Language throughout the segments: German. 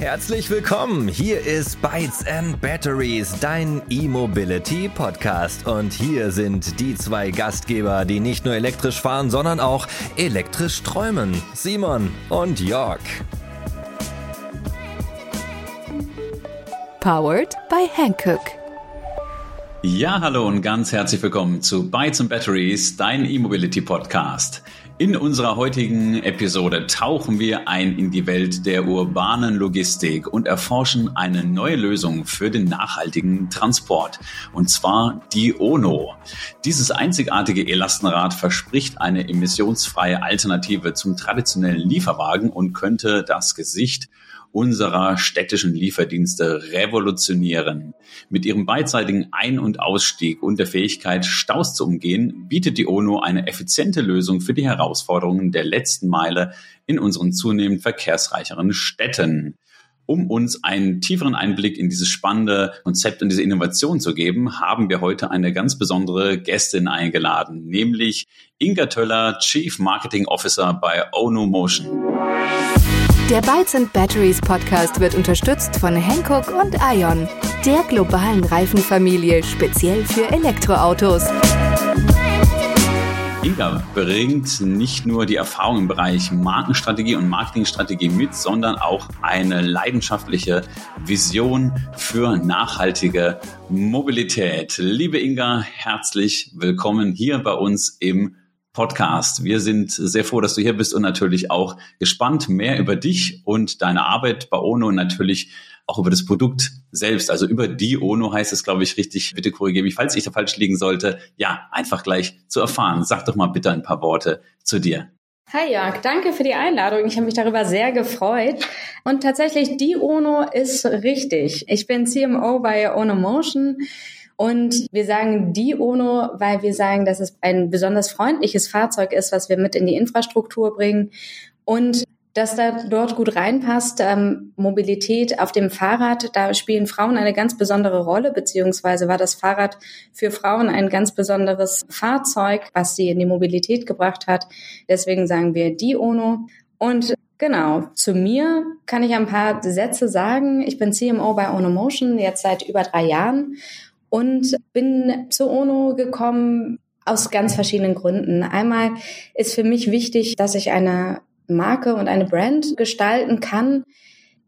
Herzlich willkommen. Hier ist Bytes and Batteries, dein E-Mobility Podcast. Und hier sind die zwei Gastgeber, die nicht nur elektrisch fahren, sondern auch elektrisch träumen. Simon und Jörg. Powered by Hankook. Ja, hallo und ganz herzlich willkommen zu Bytes and Batteries, dein E-Mobility Podcast. In unserer heutigen Episode tauchen wir ein in die Welt der urbanen Logistik und erforschen eine neue Lösung für den nachhaltigen Transport, und zwar die ONO. Dieses einzigartige Elastenrad verspricht eine emissionsfreie Alternative zum traditionellen Lieferwagen und könnte das Gesicht unserer städtischen Lieferdienste revolutionieren. Mit ihrem beidseitigen Ein- und Ausstieg und der Fähigkeit, Staus zu umgehen, bietet die ONU eine effiziente Lösung für die Herausforderungen der letzten Meile in unseren zunehmend verkehrsreicheren Städten. Um uns einen tieferen Einblick in dieses spannende Konzept und diese Innovation zu geben, haben wir heute eine ganz besondere Gästin eingeladen, nämlich Inga Töller, Chief Marketing Officer bei ONU Motion. Der Bytes and Batteries Podcast wird unterstützt von Hankook und Ion, der globalen Reifenfamilie speziell für Elektroautos. Inga bringt nicht nur die Erfahrung im Bereich Markenstrategie und Marketingstrategie mit, sondern auch eine leidenschaftliche Vision für nachhaltige Mobilität. Liebe Inga, herzlich willkommen hier bei uns im Podcast. Wir sind sehr froh, dass du hier bist und natürlich auch gespannt mehr über dich und deine Arbeit bei ONO und natürlich auch über das Produkt selbst. Also über die ONO heißt es, glaube ich, richtig. Bitte korrigiere mich, falls ich da falsch liegen sollte. Ja, einfach gleich zu erfahren. Sag doch mal bitte ein paar Worte zu dir. Hi Jörg, danke für die Einladung. Ich habe mich darüber sehr gefreut. Und tatsächlich, die ONO ist richtig. Ich bin CMO bei ONO Motion. Und wir sagen die UNO, weil wir sagen, dass es ein besonders freundliches Fahrzeug ist, was wir mit in die Infrastruktur bringen. Und dass da dort gut reinpasst. Ähm, Mobilität auf dem Fahrrad, da spielen Frauen eine ganz besondere Rolle, beziehungsweise war das Fahrrad für Frauen ein ganz besonderes Fahrzeug, was sie in die Mobilität gebracht hat. Deswegen sagen wir die UNO. Und Genau. Zu mir kann ich ein paar Sätze sagen. Ich bin CMO bei OnoMotion jetzt seit über drei Jahren und bin zur ONO gekommen aus ganz verschiedenen Gründen. Einmal ist für mich wichtig, dass ich eine Marke und eine Brand gestalten kann,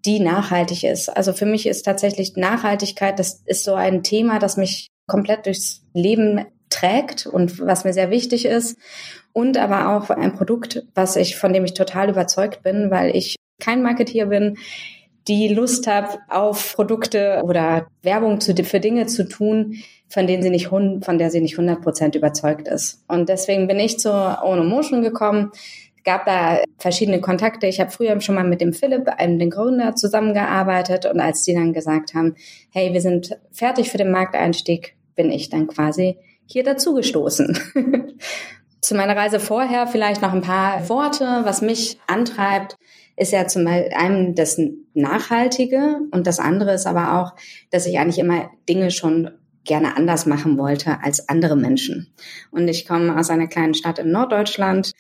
die nachhaltig ist. Also für mich ist tatsächlich Nachhaltigkeit, das ist so ein Thema, das mich komplett durchs Leben trägt und was mir sehr wichtig ist. Und aber auch ein Produkt, was ich, von dem ich total überzeugt bin, weil ich kein Marketeer bin die Lust habe, auf Produkte oder Werbung zu, für Dinge zu tun, von denen sie nicht, von der sie nicht 100 Prozent überzeugt ist. Und deswegen bin ich zur Ono Motion gekommen, gab da verschiedene Kontakte. Ich habe früher schon mal mit dem Philipp, einem den Gründer, zusammengearbeitet und als die dann gesagt haben, hey, wir sind fertig für den Markteinstieg, bin ich dann quasi hier dazugestoßen. Zu meiner Reise vorher vielleicht noch ein paar Worte, was mich antreibt ist ja zum einen das Nachhaltige und das andere ist aber auch, dass ich eigentlich immer Dinge schon gerne anders machen wollte als andere Menschen. Und ich komme aus einer kleinen Stadt in Norddeutschland,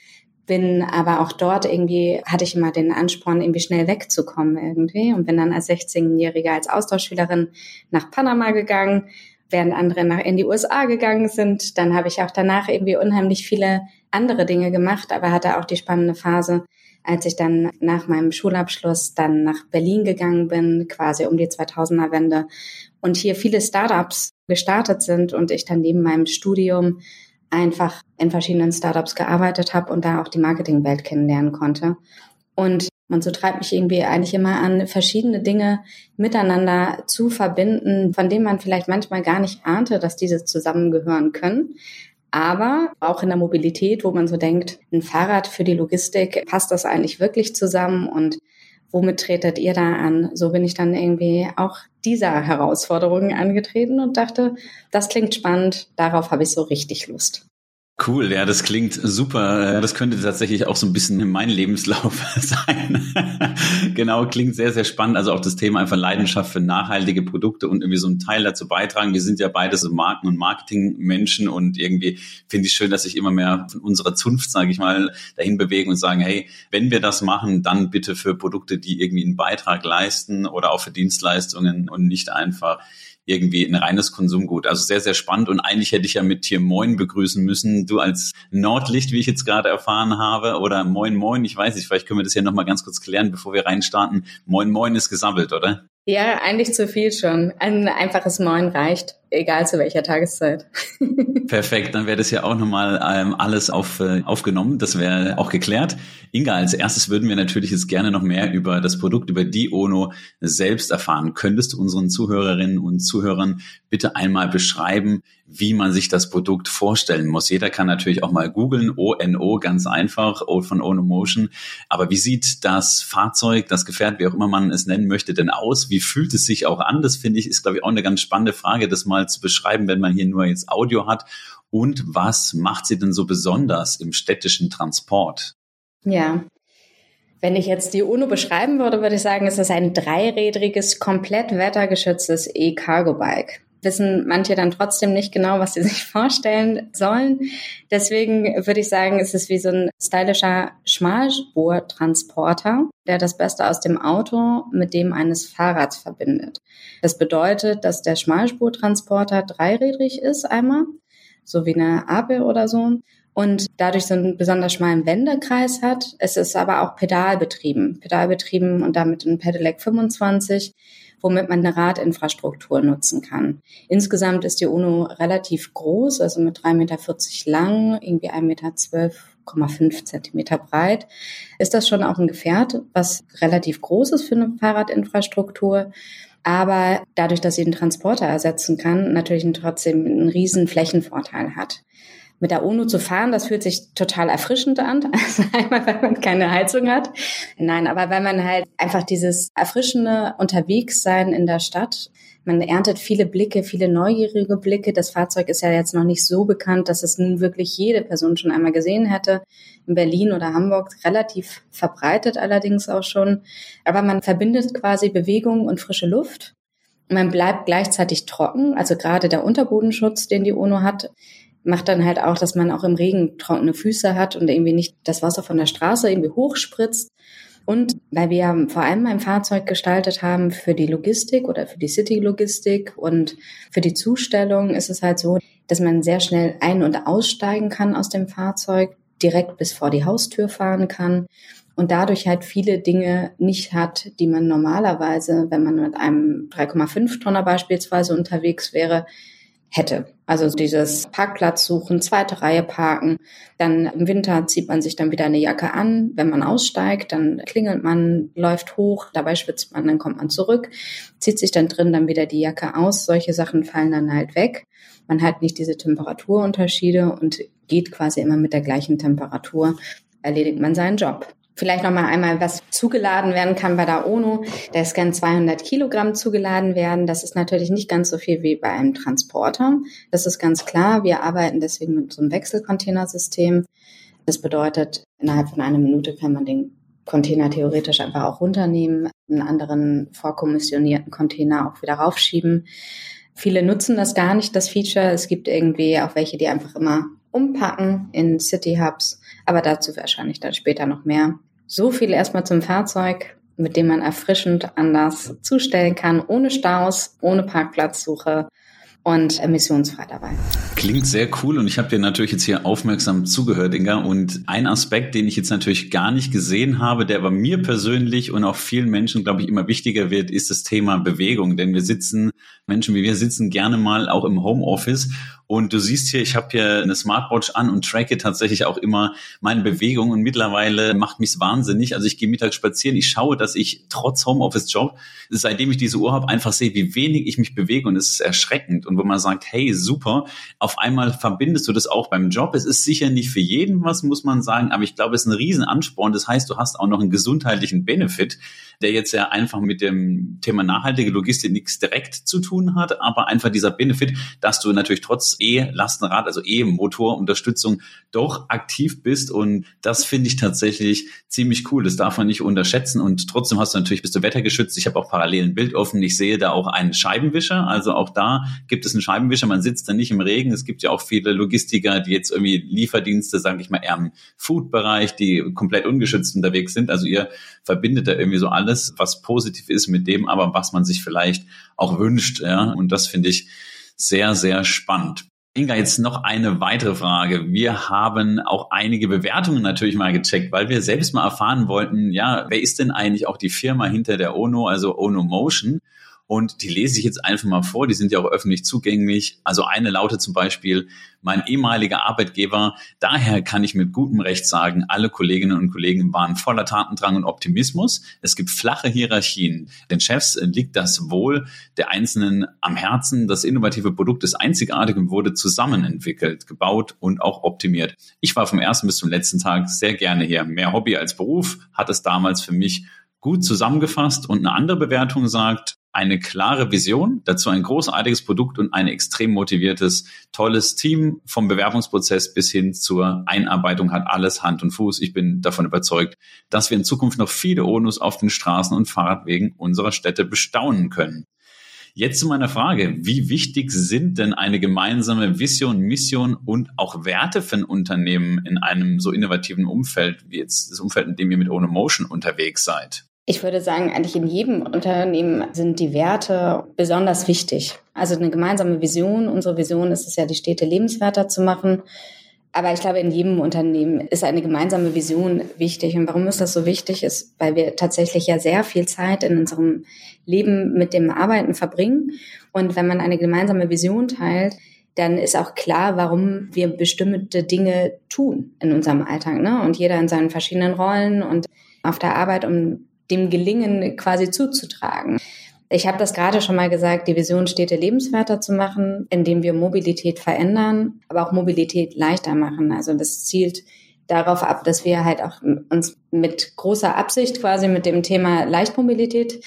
bin aber auch dort irgendwie, hatte ich immer den Ansporn, irgendwie schnell wegzukommen irgendwie und bin dann als 16-Jährige als Austauschschülerin nach Panama gegangen, während andere nach, in die USA gegangen sind. Dann habe ich auch danach irgendwie unheimlich viele andere Dinge gemacht, aber hatte auch die spannende Phase, als ich dann nach meinem Schulabschluss dann nach Berlin gegangen bin, quasi um die 2000er Wende und hier viele Startups gestartet sind und ich dann neben meinem Studium einfach in verschiedenen Startups gearbeitet habe und da auch die Marketingwelt kennenlernen konnte. Und und so treibt mich irgendwie eigentlich immer an, verschiedene Dinge miteinander zu verbinden, von denen man vielleicht manchmal gar nicht ahnte, dass diese zusammengehören können. Aber auch in der Mobilität, wo man so denkt, ein Fahrrad für die Logistik, passt das eigentlich wirklich zusammen und womit tretet ihr da an? So bin ich dann irgendwie auch dieser Herausforderung angetreten und dachte, das klingt spannend, darauf habe ich so richtig Lust. Cool, ja, das klingt super. Das könnte tatsächlich auch so ein bisschen mein Lebenslauf sein. genau, klingt sehr, sehr spannend. Also auch das Thema einfach Leidenschaft für nachhaltige Produkte und irgendwie so einen Teil dazu beitragen. Wir sind ja beide so Marken- und Marketingmenschen und irgendwie finde ich schön, dass sich immer mehr von unserer Zunft, sage ich mal, dahin bewegen und sagen, hey, wenn wir das machen, dann bitte für Produkte, die irgendwie einen Beitrag leisten oder auch für Dienstleistungen und nicht einfach irgendwie ein reines Konsumgut. Also sehr, sehr spannend. Und eigentlich hätte ich ja mit dir Moin begrüßen müssen. Du als Nordlicht, wie ich jetzt gerade erfahren habe, oder Moin Moin, ich weiß nicht, vielleicht können wir das ja nochmal ganz kurz klären, bevor wir reinstarten. Moin Moin ist gesammelt, oder? Ja, eigentlich zu viel schon. Ein einfaches Moin reicht, egal zu welcher Tageszeit. Perfekt, dann wäre das ja auch nochmal ähm, alles auf, äh, aufgenommen. Das wäre auch geklärt. Inga, als erstes würden wir natürlich jetzt gerne noch mehr über das Produkt, über die ONO selbst erfahren. Könntest du unseren Zuhörerinnen und Zuhörern bitte einmal beschreiben, wie man sich das Produkt vorstellen muss? Jeder kann natürlich auch mal googeln, ONO, ganz einfach, O von Ono Motion. Aber wie sieht das Fahrzeug, das Gefährt, wie auch immer man es nennen möchte, denn aus? Wie fühlt es sich auch an? Das finde ich, ist, glaube ich, auch eine ganz spannende Frage, das mal zu beschreiben, wenn man hier nur jetzt Audio hat. Und was macht sie denn so besonders im städtischen Transport? Ja. Wenn ich jetzt die UNO beschreiben würde, würde ich sagen, es ist ein dreirädriges, komplett wettergeschütztes E-Cargo-Bike wissen manche dann trotzdem nicht genau, was sie sich vorstellen sollen. Deswegen würde ich sagen, es ist wie so ein stylischer Schmalspurtransporter, der das Beste aus dem Auto mit dem eines Fahrrads verbindet. Das bedeutet, dass der Schmalspurtransporter dreirädrig ist einmal, so wie eine Apel oder so und dadurch so einen besonders schmalen Wendekreis hat. Es ist aber auch pedalbetrieben, pedalbetrieben und damit ein Pedelec 25, womit man eine Radinfrastruktur nutzen kann. Insgesamt ist die UNO relativ groß, also mit 3,40 Meter lang, irgendwie 1,12 Meter 12,5 Zentimeter breit, ist das schon auch ein Gefährt, was relativ groß ist für eine Fahrradinfrastruktur. Aber dadurch, dass sie den Transporter ersetzen kann, natürlich trotzdem einen riesen Flächenvorteil hat mit der UNO zu fahren, das fühlt sich total erfrischend an. Also einmal, weil man keine Heizung hat. Nein, aber weil man halt einfach dieses erfrischende Unterwegssein in der Stadt man erntet viele Blicke, viele neugierige Blicke. Das Fahrzeug ist ja jetzt noch nicht so bekannt, dass es nun wirklich jede Person schon einmal gesehen hätte. In Berlin oder Hamburg relativ verbreitet allerdings auch schon. Aber man verbindet quasi Bewegung und frische Luft. Man bleibt gleichzeitig trocken. Also gerade der Unterbodenschutz, den die UNO hat, macht dann halt auch, dass man auch im Regen trockene Füße hat und irgendwie nicht das Wasser von der Straße irgendwie hochspritzt. Und weil wir vor allem ein Fahrzeug gestaltet haben für die Logistik oder für die City-Logistik und für die Zustellung, ist es halt so, dass man sehr schnell ein- und aussteigen kann aus dem Fahrzeug, direkt bis vor die Haustür fahren kann und dadurch halt viele Dinge nicht hat, die man normalerweise, wenn man mit einem 3,5 Tonner beispielsweise unterwegs wäre, hätte. Also dieses Parkplatz suchen, zweite Reihe parken. Dann im Winter zieht man sich dann wieder eine Jacke an. Wenn man aussteigt, dann klingelt man, läuft hoch, dabei schwitzt man, dann kommt man zurück, zieht sich dann drin dann wieder die Jacke aus. Solche Sachen fallen dann halt weg. Man hat nicht diese Temperaturunterschiede und geht quasi immer mit der gleichen Temperatur, erledigt man seinen Job. Vielleicht noch mal einmal, was zugeladen werden kann bei der ONO. Da gern 200 Kilogramm zugeladen werden. Das ist natürlich nicht ganz so viel wie bei einem Transporter. Das ist ganz klar. Wir arbeiten deswegen mit so einem Wechselcontainersystem. Das bedeutet, innerhalb von einer Minute kann man den Container theoretisch einfach auch runternehmen, einen anderen vorkommissionierten Container auch wieder raufschieben. Viele nutzen das gar nicht, das Feature. Es gibt irgendwie auch welche, die einfach immer umpacken in City Hubs, aber dazu wahrscheinlich dann später noch mehr. So viel erstmal zum Fahrzeug, mit dem man erfrischend anders zustellen kann, ohne Staus, ohne Parkplatzsuche und emissionsfrei dabei. Klingt sehr cool und ich habe dir natürlich jetzt hier aufmerksam zugehört, Inga. Und ein Aspekt, den ich jetzt natürlich gar nicht gesehen habe, der aber mir persönlich und auch vielen Menschen, glaube ich, immer wichtiger wird, ist das Thema Bewegung. Denn wir sitzen, Menschen wie wir sitzen gerne mal auch im Homeoffice und du siehst hier, ich habe hier eine Smartwatch an und tracke tatsächlich auch immer meine Bewegung und mittlerweile macht mich's wahnsinnig. Also ich gehe mittags spazieren, ich schaue, dass ich trotz Homeoffice-Job, seitdem ich diese Uhr habe, einfach sehe, wie wenig ich mich bewege und es ist erschreckend. Und wo man sagt, hey, super, auf einmal verbindest du das auch beim Job. Es ist sicher nicht für jeden was, muss man sagen, aber ich glaube, es ist ein Riesenansporn. Das heißt, du hast auch noch einen gesundheitlichen Benefit, der jetzt ja einfach mit dem Thema nachhaltige Logistik nichts direkt zu tun hat, aber einfach dieser Benefit, dass du natürlich trotz E-Lastenrad, also E-Motorunterstützung doch aktiv bist. Und das finde ich tatsächlich ziemlich cool. Das darf man nicht unterschätzen. Und trotzdem hast du natürlich, bist du wettergeschützt. Ich habe auch parallel ein Bild offen. Ich sehe da auch einen Scheibenwischer. Also auch da gibt es einen Scheibenwischer. Man sitzt da nicht im Regen. Es gibt ja auch viele Logistiker, die jetzt irgendwie Lieferdienste, sage ich mal, eher im Food-Bereich, die komplett ungeschützt unterwegs sind. Also ihr verbindet da irgendwie so alles, was positiv ist mit dem, aber was man sich vielleicht auch wünscht. Ja? Und das finde ich sehr, sehr spannend. Inga, jetzt noch eine weitere Frage. Wir haben auch einige Bewertungen natürlich mal gecheckt, weil wir selbst mal erfahren wollten, ja, wer ist denn eigentlich auch die Firma hinter der Ono, also Ono Motion? Und die lese ich jetzt einfach mal vor, die sind ja auch öffentlich zugänglich. Also eine lautet zum Beispiel, mein ehemaliger Arbeitgeber, daher kann ich mit gutem Recht sagen, alle Kolleginnen und Kollegen waren voller Tatendrang und Optimismus. Es gibt flache Hierarchien. Den Chefs liegt das Wohl der Einzelnen am Herzen. Das innovative Produkt ist einzigartig und wurde zusammen entwickelt, gebaut und auch optimiert. Ich war vom ersten bis zum letzten Tag sehr gerne hier. Mehr Hobby als Beruf hat es damals für mich gut zusammengefasst und eine andere Bewertung sagt, eine klare Vision, dazu ein großartiges Produkt und ein extrem motiviertes, tolles Team. Vom Bewerbungsprozess bis hin zur Einarbeitung hat alles Hand und Fuß. Ich bin davon überzeugt, dass wir in Zukunft noch viele Onus auf den Straßen und Fahrradwegen unserer Städte bestaunen können. Jetzt zu meiner Frage. Wie wichtig sind denn eine gemeinsame Vision, Mission und auch Werte für ein Unternehmen in einem so innovativen Umfeld wie jetzt das Umfeld, in dem ihr mit Ono Motion unterwegs seid? Ich würde sagen, eigentlich in jedem Unternehmen sind die Werte besonders wichtig. Also eine gemeinsame Vision. Unsere Vision ist es ja, die Städte lebenswerter zu machen. Aber ich glaube, in jedem Unternehmen ist eine gemeinsame Vision wichtig. Und warum ist das so wichtig? Ist, weil wir tatsächlich ja sehr viel Zeit in unserem Leben mit dem Arbeiten verbringen. Und wenn man eine gemeinsame Vision teilt, dann ist auch klar, warum wir bestimmte Dinge tun in unserem Alltag. Ne? Und jeder in seinen verschiedenen Rollen und auf der Arbeit, um dem Gelingen quasi zuzutragen. Ich habe das gerade schon mal gesagt, die Vision Städte lebenswerter zu machen, indem wir Mobilität verändern, aber auch Mobilität leichter machen. Also das zielt darauf ab, dass wir halt auch uns mit großer Absicht quasi mit dem Thema Leichtmobilität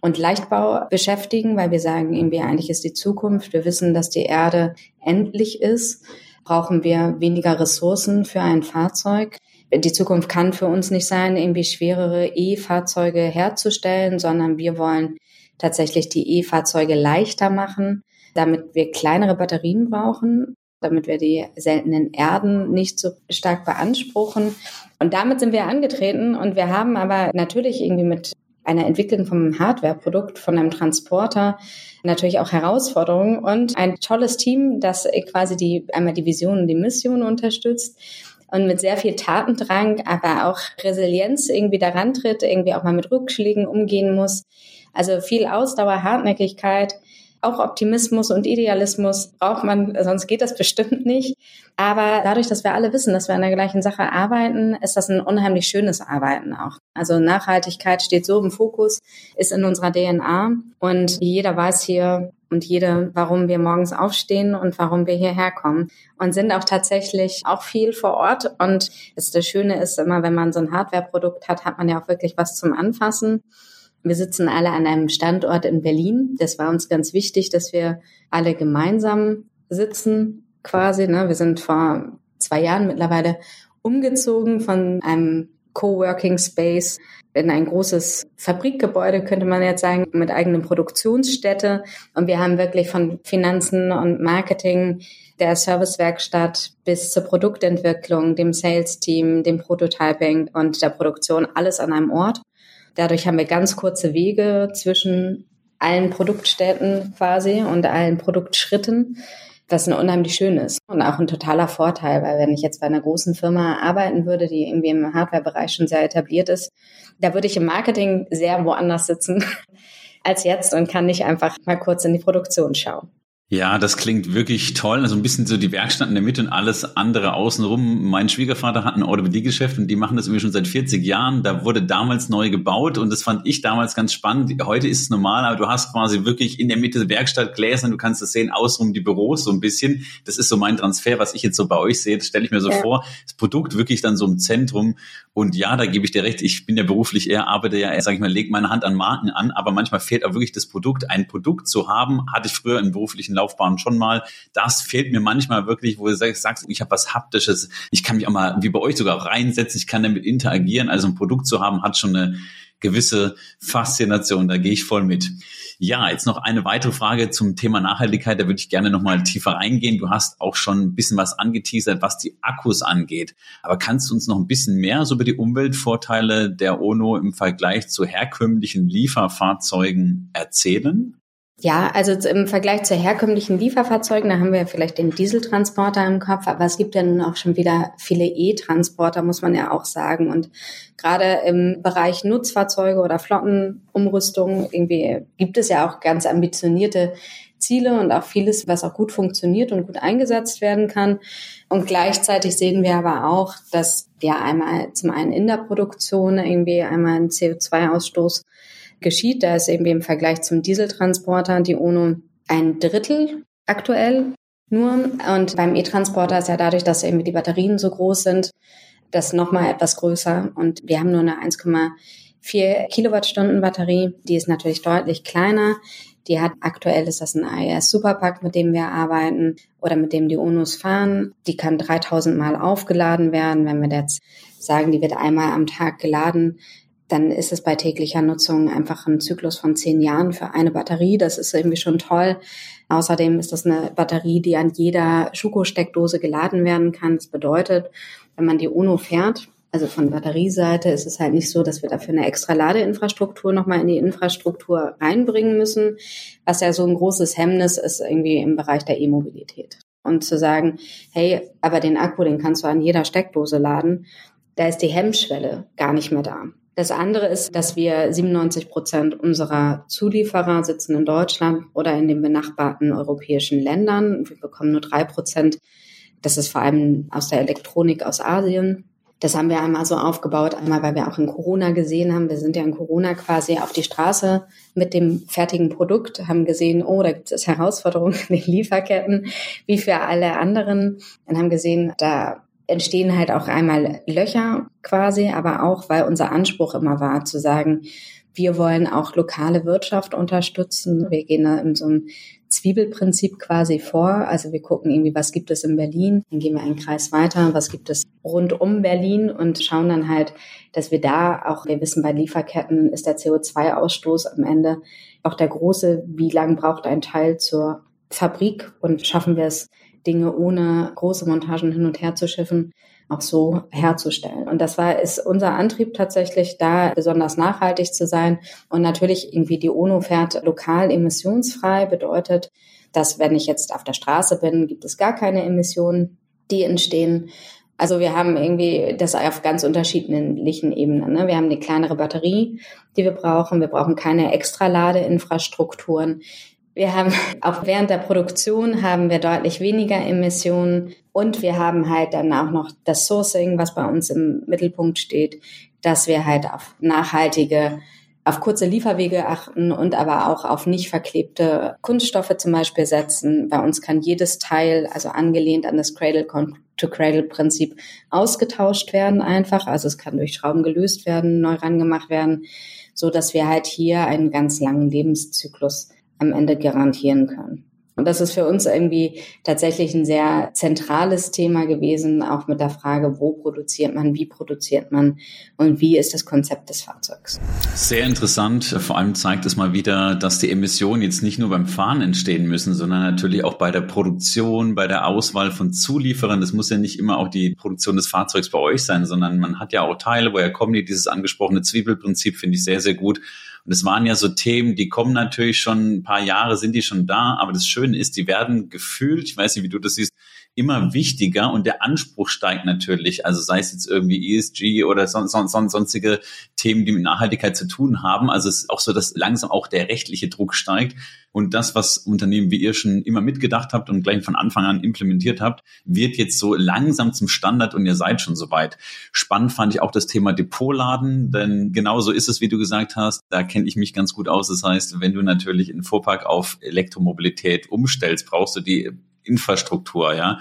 und Leichtbau beschäftigen, weil wir sagen, irgendwie eigentlich ist die Zukunft. Wir wissen, dass die Erde endlich ist. Brauchen wir weniger Ressourcen für ein Fahrzeug die Zukunft kann für uns nicht sein, irgendwie schwerere E-Fahrzeuge herzustellen, sondern wir wollen tatsächlich die E-Fahrzeuge leichter machen, damit wir kleinere Batterien brauchen, damit wir die seltenen Erden nicht so stark beanspruchen. Und damit sind wir angetreten und wir haben aber natürlich irgendwie mit einer Entwicklung vom Hardware-Produkt, von einem Transporter, natürlich auch Herausforderungen und ein tolles Team, das quasi die, einmal die Vision und die Mission unterstützt und mit sehr viel Tatendrang, aber auch Resilienz irgendwie daran tritt, irgendwie auch mal mit Rückschlägen umgehen muss. Also viel Ausdauer, Hartnäckigkeit, auch Optimismus und Idealismus braucht man, sonst geht das bestimmt nicht. Aber dadurch, dass wir alle wissen, dass wir an der gleichen Sache arbeiten, ist das ein unheimlich schönes Arbeiten auch. Also Nachhaltigkeit steht so im Fokus, ist in unserer DNA und jeder weiß hier, und jede, warum wir morgens aufstehen und warum wir hierher kommen. Und sind auch tatsächlich auch viel vor Ort. Und das, das Schöne ist immer, wenn man so ein Hardware-Produkt hat, hat man ja auch wirklich was zum Anfassen. Wir sitzen alle an einem Standort in Berlin. Das war uns ganz wichtig, dass wir alle gemeinsam sitzen quasi. Ne? Wir sind vor zwei Jahren mittlerweile umgezogen von einem Coworking Space in ein großes Fabrikgebäude, könnte man jetzt sagen, mit eigenem Produktionsstätte. Und wir haben wirklich von Finanzen und Marketing der Servicewerkstatt bis zur Produktentwicklung, dem Sales-Team, dem Prototyping und der Produktion alles an einem Ort. Dadurch haben wir ganz kurze Wege zwischen allen Produktstätten quasi und allen Produktschritten was unheimlich schön ist und auch ein totaler Vorteil, weil wenn ich jetzt bei einer großen Firma arbeiten würde, die irgendwie im Hardware-Bereich schon sehr etabliert ist, da würde ich im Marketing sehr woanders sitzen als jetzt und kann nicht einfach mal kurz in die Produktion schauen. Ja, das klingt wirklich toll. Also ein bisschen so die Werkstatt in der Mitte und alles andere außenrum. Mein Schwiegervater hat ein Orthopädiegeschäft und die machen das irgendwie schon seit 40 Jahren. Da wurde damals neu gebaut und das fand ich damals ganz spannend. Heute ist es normal, aber du hast quasi wirklich in der Mitte Werkstatt Gläser und du kannst das sehen, außenrum die Büros so ein bisschen. Das ist so mein Transfer, was ich jetzt so bei euch sehe. Das stelle ich mir so ja. vor. Das Produkt wirklich dann so im Zentrum. Und ja, da gebe ich dir recht. Ich bin ja beruflich eher, arbeite ja, sage ich mal, leg meine Hand an Marken an, aber manchmal fehlt auch wirklich das Produkt. Ein Produkt zu haben, hatte ich früher im beruflichen Laufbahn schon mal. Das fehlt mir manchmal wirklich, wo du sagst, ich habe was Haptisches, ich kann mich auch mal, wie bei euch sogar reinsetzen, ich kann damit interagieren. Also ein Produkt zu haben, hat schon eine gewisse Faszination, da gehe ich voll mit. Ja, jetzt noch eine weitere Frage zum Thema Nachhaltigkeit. Da würde ich gerne noch mal tiefer reingehen. Du hast auch schon ein bisschen was angeteasert, was die Akkus angeht. Aber kannst du uns noch ein bisschen mehr so über die Umweltvorteile der ONO im Vergleich zu herkömmlichen Lieferfahrzeugen erzählen? Ja, also im Vergleich zu herkömmlichen Lieferfahrzeugen, da haben wir vielleicht den Dieseltransporter im Kopf, aber es gibt ja nun auch schon wieder viele E-Transporter, muss man ja auch sagen. Und gerade im Bereich Nutzfahrzeuge oder Flottenumrüstung irgendwie gibt es ja auch ganz ambitionierte Ziele und auch vieles, was auch gut funktioniert und gut eingesetzt werden kann. Und gleichzeitig sehen wir aber auch, dass wir einmal zum einen in der Produktion irgendwie einmal einen CO2-Ausstoß geschieht. Da ist irgendwie im Vergleich zum Dieseltransporter die UNO ein Drittel aktuell nur. Und beim E-Transporter ist ja dadurch, dass irgendwie die Batterien so groß sind, das nochmal etwas größer. Und wir haben nur eine 1,4 Kilowattstunden Batterie. Die ist natürlich deutlich kleiner. Die hat aktuell ist das ein AES Superpack, mit dem wir arbeiten oder mit dem die UNOs fahren. Die kann 3000 Mal aufgeladen werden. Wenn wir jetzt sagen, die wird einmal am Tag geladen, dann ist es bei täglicher Nutzung einfach ein Zyklus von zehn Jahren für eine Batterie. Das ist irgendwie schon toll. Außerdem ist das eine Batterie, die an jeder Schuko-Steckdose geladen werden kann. Das bedeutet, wenn man die UNO fährt, also von Batterieseite ist es halt nicht so, dass wir dafür eine extra Ladeinfrastruktur nochmal in die Infrastruktur reinbringen müssen, was ja so ein großes Hemmnis ist irgendwie im Bereich der E-Mobilität. Und zu sagen, hey, aber den Akku, den kannst du an jeder Steckdose laden, da ist die Hemmschwelle gar nicht mehr da. Das andere ist, dass wir 97 Prozent unserer Zulieferer sitzen in Deutschland oder in den benachbarten europäischen Ländern. Wir bekommen nur drei Prozent. Das ist vor allem aus der Elektronik aus Asien. Das haben wir einmal so aufgebaut, einmal weil wir auch in Corona gesehen haben. Wir sind ja in Corona quasi auf die Straße mit dem fertigen Produkt, haben gesehen, oh, da gibt es Herausforderungen in den Lieferketten, wie für alle anderen. Und haben gesehen, da entstehen halt auch einmal Löcher quasi, aber auch, weil unser Anspruch immer war, zu sagen, wir wollen auch lokale Wirtschaft unterstützen. Wir gehen da in so einem Zwiebelprinzip quasi vor. Also wir gucken irgendwie, was gibt es in Berlin, dann gehen wir einen Kreis weiter, was gibt es rund um Berlin? Und schauen dann halt, dass wir da auch, wir wissen, bei Lieferketten ist der CO2-Ausstoß am Ende auch der große, wie lang braucht ein Teil zur Fabrik? Und schaffen wir es Dinge ohne große Montagen hin und her zu schiffen, auch so herzustellen. Und das war, ist unser Antrieb tatsächlich, da besonders nachhaltig zu sein. Und natürlich irgendwie die UNO fährt lokal emissionsfrei, bedeutet, dass wenn ich jetzt auf der Straße bin, gibt es gar keine Emissionen, die entstehen. Also wir haben irgendwie das auf ganz unterschiedlichen Ebenen. Ne? Wir haben eine kleinere Batterie, die wir brauchen. Wir brauchen keine extra Ladeinfrastrukturen. Wir haben auch während der Produktion haben wir deutlich weniger Emissionen und wir haben halt dann auch noch das Sourcing, was bei uns im Mittelpunkt steht, dass wir halt auf nachhaltige, auf kurze Lieferwege achten und aber auch auf nicht verklebte Kunststoffe zum Beispiel setzen. Bei uns kann jedes Teil, also angelehnt an das Cradle-to-Cradle-Prinzip, ausgetauscht werden einfach. Also es kann durch Schrauben gelöst werden, neu rangemacht werden, so dass wir halt hier einen ganz langen Lebenszyklus am Ende garantieren können. Und das ist für uns irgendwie tatsächlich ein sehr zentrales Thema gewesen, auch mit der Frage, wo produziert man, wie produziert man und wie ist das Konzept des Fahrzeugs. Sehr interessant. Vor allem zeigt es mal wieder, dass die Emissionen jetzt nicht nur beim Fahren entstehen müssen, sondern natürlich auch bei der Produktion, bei der Auswahl von Zulieferern. Das muss ja nicht immer auch die Produktion des Fahrzeugs bei euch sein, sondern man hat ja auch Teile, woher kommen die? Dieses angesprochene Zwiebelprinzip finde ich sehr, sehr gut. Und es waren ja so Themen, die kommen natürlich schon ein paar Jahre, sind die schon da, aber das Schöne ist, die werden gefühlt, ich weiß nicht, wie du das siehst, immer wichtiger und der Anspruch steigt natürlich. Also sei es jetzt irgendwie ESG oder son, son, son, sonstige Themen, die mit Nachhaltigkeit zu tun haben. Also es ist auch so, dass langsam auch der rechtliche Druck steigt. Und das, was Unternehmen wie ihr schon immer mitgedacht habt und gleich von Anfang an implementiert habt, wird jetzt so langsam zum Standard und ihr seid schon soweit. Spannend fand ich auch das Thema Depotladen, denn genauso ist es, wie du gesagt hast. Da kenne ich mich ganz gut aus. Das heißt, wenn du natürlich in Fuhrpark auf Elektromobilität umstellst, brauchst du die Infrastruktur, ja.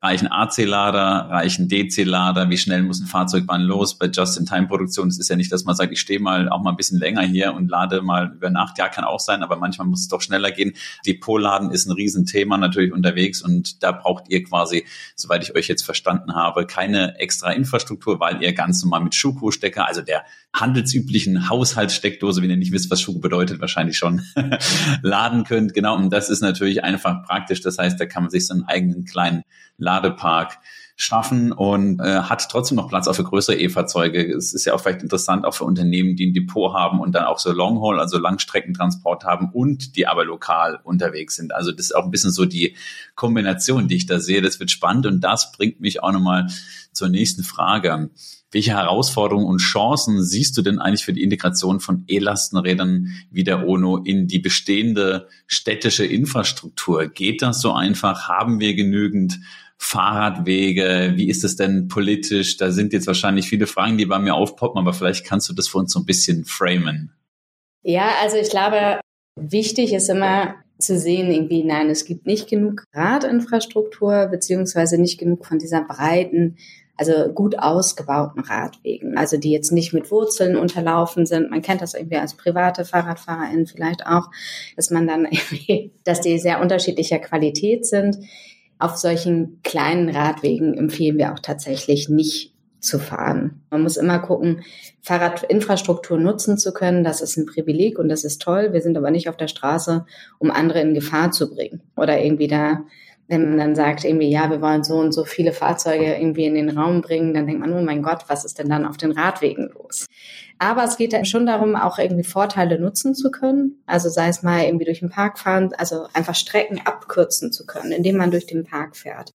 Reichen AC-Lader, reichen DC-Lader, wie schnell muss ein Fahrzeugbahn los? Bei Just-in-Time-Produktion, es ist ja nicht, dass man sagt, ich stehe mal auch mal ein bisschen länger hier und lade mal über Nacht. Ja, kann auch sein, aber manchmal muss es doch schneller gehen. Depolladen ist ein Riesenthema natürlich unterwegs und da braucht ihr quasi, soweit ich euch jetzt verstanden habe, keine extra Infrastruktur, weil ihr ganz normal mit Schuko-Stecker, also der handelsüblichen Haushaltssteckdose, wenn ihr nicht wisst, was Schuko bedeutet, wahrscheinlich schon laden könnt. Genau, und das ist natürlich einfach praktisch. Das heißt, da kann man sich so einen eigenen kleinen Ladepark schaffen und äh, hat trotzdem noch Platz auch für größere E-Fahrzeuge. Es ist ja auch vielleicht interessant, auch für Unternehmen, die ein Depot haben und dann auch so Longhaul, also Langstreckentransport haben und die aber lokal unterwegs sind. Also das ist auch ein bisschen so die Kombination, die ich da sehe. Das wird spannend und das bringt mich auch nochmal zur nächsten Frage. Welche Herausforderungen und Chancen siehst du denn eigentlich für die Integration von E-Lastenrädern wie der ONO in die bestehende städtische Infrastruktur? Geht das so einfach? Haben wir genügend Fahrradwege? Wie ist es denn politisch? Da sind jetzt wahrscheinlich viele Fragen, die bei mir aufpoppen, aber vielleicht kannst du das für uns so ein bisschen framen. Ja, also ich glaube, wichtig ist immer zu sehen, irgendwie, nein, es gibt nicht genug Radinfrastruktur, beziehungsweise nicht genug von dieser breiten, also gut ausgebauten Radwegen, also die jetzt nicht mit Wurzeln unterlaufen sind. Man kennt das irgendwie als private FahrradfahrerInnen vielleicht auch, dass man dann irgendwie, dass die sehr unterschiedlicher Qualität sind. Auf solchen kleinen Radwegen empfehlen wir auch tatsächlich nicht zu fahren. Man muss immer gucken, Fahrradinfrastruktur nutzen zu können. Das ist ein Privileg und das ist toll. Wir sind aber nicht auf der Straße, um andere in Gefahr zu bringen oder irgendwie da wenn man dann sagt, irgendwie, ja, wir wollen so und so viele Fahrzeuge irgendwie in den Raum bringen, dann denkt man, oh mein Gott, was ist denn dann auf den Radwegen los? Aber es geht dann schon darum, auch irgendwie Vorteile nutzen zu können. Also sei es mal irgendwie durch den Park fahren, also einfach Strecken abkürzen zu können, indem man durch den Park fährt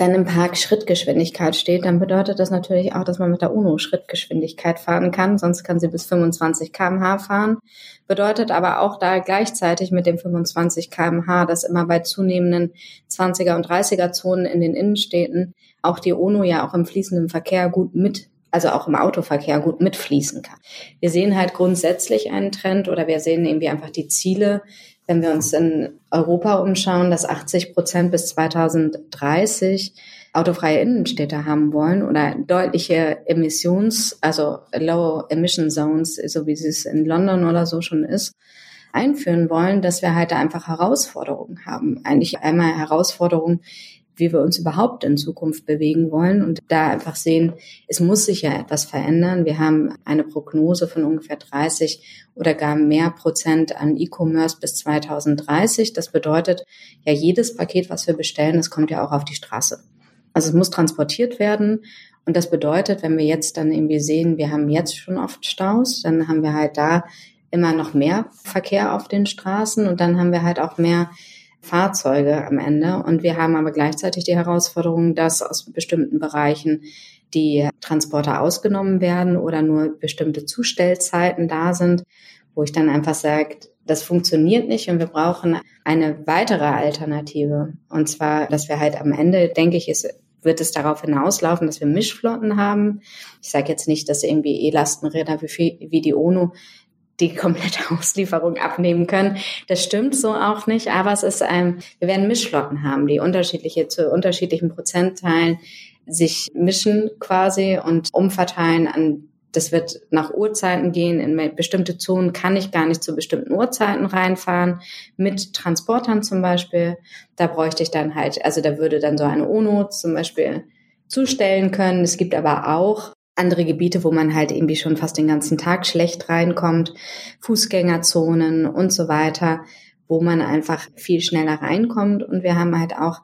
dann im Park Schrittgeschwindigkeit steht, dann bedeutet das natürlich auch, dass man mit der UNO Schrittgeschwindigkeit fahren kann. Sonst kann sie bis 25 kmh fahren. Bedeutet aber auch da gleichzeitig mit dem 25 kmh, dass immer bei zunehmenden 20er und 30er Zonen in den Innenstädten auch die UNO ja auch im fließenden Verkehr gut mit also auch im Autoverkehr gut mitfließen kann. Wir sehen halt grundsätzlich einen Trend oder wir sehen irgendwie einfach die Ziele, wenn wir uns in Europa umschauen, dass 80 Prozent bis 2030 autofreie Innenstädte haben wollen oder deutliche Emissions, also Low Emission Zones, so wie es in London oder so schon ist, einführen wollen, dass wir halt einfach Herausforderungen haben. Eigentlich einmal Herausforderungen wie wir uns überhaupt in Zukunft bewegen wollen und da einfach sehen, es muss sich ja etwas verändern. Wir haben eine Prognose von ungefähr 30 oder gar mehr Prozent an E-Commerce bis 2030. Das bedeutet ja, jedes Paket, was wir bestellen, das kommt ja auch auf die Straße. Also es muss transportiert werden. Und das bedeutet, wenn wir jetzt dann irgendwie sehen, wir haben jetzt schon oft Staus, dann haben wir halt da immer noch mehr Verkehr auf den Straßen und dann haben wir halt auch mehr Fahrzeuge am Ende. Und wir haben aber gleichzeitig die Herausforderung, dass aus bestimmten Bereichen die Transporter ausgenommen werden oder nur bestimmte Zustellzeiten da sind, wo ich dann einfach sage, das funktioniert nicht und wir brauchen eine weitere Alternative. Und zwar, dass wir halt am Ende, denke ich, ist wird es darauf hinauslaufen, dass wir Mischflotten haben. Ich sage jetzt nicht, dass irgendwie E-Lastenräder wie, wie die ONU die komplette Auslieferung abnehmen können. Das stimmt so auch nicht, aber es ist ein, wir werden Mischflotten haben, die unterschiedliche zu unterschiedlichen Prozentteilen sich mischen quasi und umverteilen an das wird nach Uhrzeiten gehen. In bestimmte Zonen kann ich gar nicht zu bestimmten Uhrzeiten reinfahren. Mit Transportern zum Beispiel. Da bräuchte ich dann halt, also da würde dann so eine UNO zum Beispiel zustellen können. Es gibt aber auch andere Gebiete, wo man halt irgendwie schon fast den ganzen Tag schlecht reinkommt, Fußgängerzonen und so weiter, wo man einfach viel schneller reinkommt. Und wir haben halt auch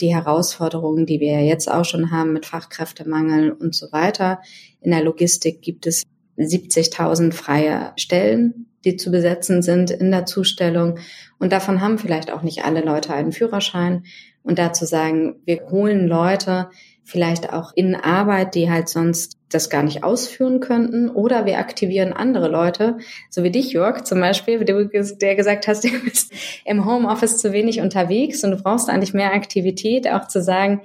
die Herausforderungen, die wir jetzt auch schon haben mit Fachkräftemangel und so weiter. In der Logistik gibt es 70.000 freie Stellen, die zu besetzen sind in der Zustellung. Und davon haben vielleicht auch nicht alle Leute einen Führerschein. Und dazu sagen, wir holen Leute, vielleicht auch in Arbeit, die halt sonst das gar nicht ausführen könnten. Oder wir aktivieren andere Leute, so wie dich, Jörg, zum Beispiel, der gesagt hast, du bist im Homeoffice zu wenig unterwegs und du brauchst eigentlich mehr Aktivität, auch zu sagen,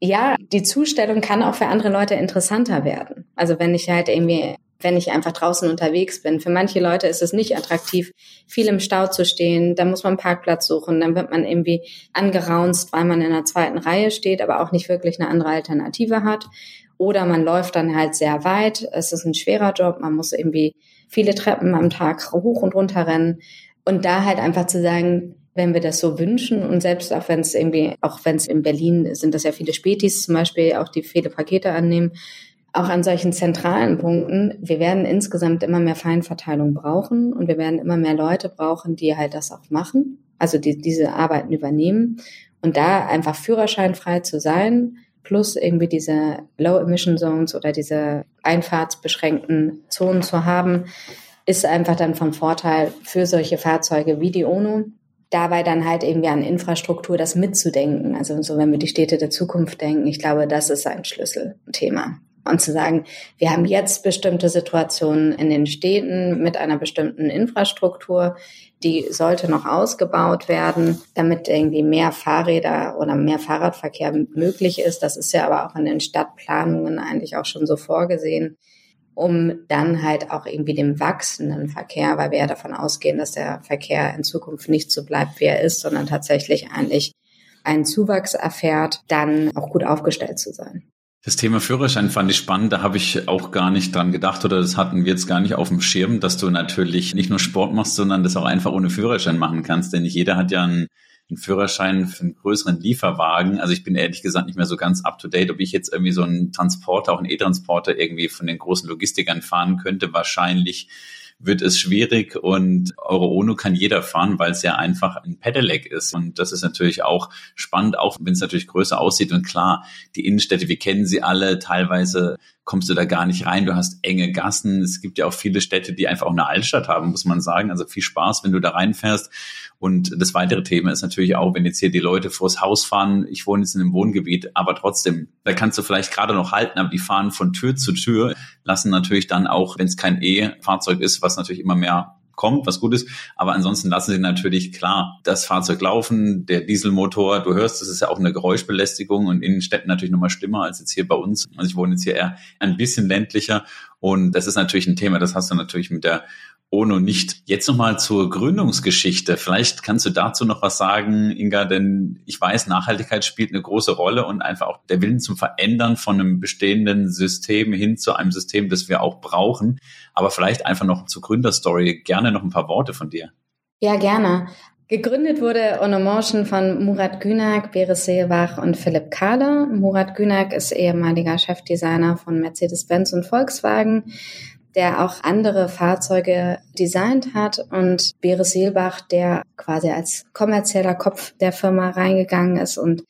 ja, die Zustellung kann auch für andere Leute interessanter werden. Also wenn ich halt irgendwie wenn ich einfach draußen unterwegs bin. Für manche Leute ist es nicht attraktiv, viel im Stau zu stehen. Da muss man einen Parkplatz suchen. Dann wird man irgendwie angeraunzt, weil man in der zweiten Reihe steht, aber auch nicht wirklich eine andere Alternative hat. Oder man läuft dann halt sehr weit. Es ist ein schwerer Job. Man muss irgendwie viele Treppen am Tag hoch und runter rennen. Und da halt einfach zu sagen, wenn wir das so wünschen und selbst auch wenn es irgendwie, auch wenn es in Berlin sind das ja viele Spätis zum Beispiel, auch die viele Pakete annehmen, auch an solchen zentralen Punkten, wir werden insgesamt immer mehr Feinverteilung brauchen und wir werden immer mehr Leute brauchen, die halt das auch machen, also die diese Arbeiten übernehmen und da einfach führerscheinfrei zu sein, plus irgendwie diese Low Emission Zones oder diese einfahrtsbeschränkten Zonen zu haben, ist einfach dann von Vorteil für solche Fahrzeuge wie die ONO. Dabei dann halt irgendwie an Infrastruktur das mitzudenken. Also so, wenn wir die Städte der Zukunft denken, ich glaube, das ist ein Schlüsselthema. Und zu sagen, wir haben jetzt bestimmte Situationen in den Städten mit einer bestimmten Infrastruktur, die sollte noch ausgebaut werden, damit irgendwie mehr Fahrräder oder mehr Fahrradverkehr möglich ist. Das ist ja aber auch in den Stadtplanungen eigentlich auch schon so vorgesehen, um dann halt auch irgendwie dem wachsenden Verkehr, weil wir ja davon ausgehen, dass der Verkehr in Zukunft nicht so bleibt, wie er ist, sondern tatsächlich eigentlich einen Zuwachs erfährt, dann auch gut aufgestellt zu sein. Das Thema Führerschein fand ich spannend. Da habe ich auch gar nicht dran gedacht oder das hatten wir jetzt gar nicht auf dem Schirm, dass du natürlich nicht nur Sport machst, sondern das auch einfach ohne Führerschein machen kannst. Denn nicht jeder hat ja einen, einen Führerschein für einen größeren Lieferwagen. Also ich bin ehrlich gesagt nicht mehr so ganz up to date, ob ich jetzt irgendwie so einen Transporter, auch einen E-Transporter irgendwie von den großen Logistikern fahren könnte. Wahrscheinlich wird es schwierig und Euro Ono kann jeder fahren, weil es ja einfach ein Pedelec ist. Und das ist natürlich auch spannend, auch wenn es natürlich größer aussieht. Und klar, die Innenstädte, wir kennen sie alle, teilweise kommst du da gar nicht rein. Du hast enge Gassen. Es gibt ja auch viele Städte, die einfach auch eine Altstadt haben, muss man sagen. Also viel Spaß, wenn du da reinfährst. Und das weitere Thema ist natürlich auch, wenn jetzt hier die Leute vors Haus fahren. Ich wohne jetzt in einem Wohngebiet, aber trotzdem, da kannst du vielleicht gerade noch halten, aber die fahren von Tür zu Tür, lassen natürlich dann auch, wenn es kein E-Fahrzeug ist, was natürlich immer mehr kommt, was gut ist. Aber ansonsten lassen sie natürlich klar das Fahrzeug laufen, der Dieselmotor, du hörst, das ist ja auch eine Geräuschbelästigung und in Städten natürlich nochmal schlimmer als jetzt hier bei uns. Also ich wohne jetzt hier eher ein bisschen ländlicher und das ist natürlich ein Thema, das hast du natürlich mit der ONO nicht. Jetzt nochmal zur Gründungsgeschichte. Vielleicht kannst du dazu noch was sagen, Inga, denn ich weiß, Nachhaltigkeit spielt eine große Rolle und einfach auch der Willen zum Verändern von einem bestehenden System hin zu einem System, das wir auch brauchen. Aber vielleicht einfach noch zur Gründerstory. Gerne noch ein paar Worte von dir. Ja, gerne. Gegründet wurde Onomotion von Murat Günak, Beres Seebach und Philipp Kahler. Murat Günak ist ehemaliger Chefdesigner von Mercedes-Benz und Volkswagen der auch andere Fahrzeuge designt hat und Beres Seelbach, der quasi als kommerzieller Kopf der Firma reingegangen ist und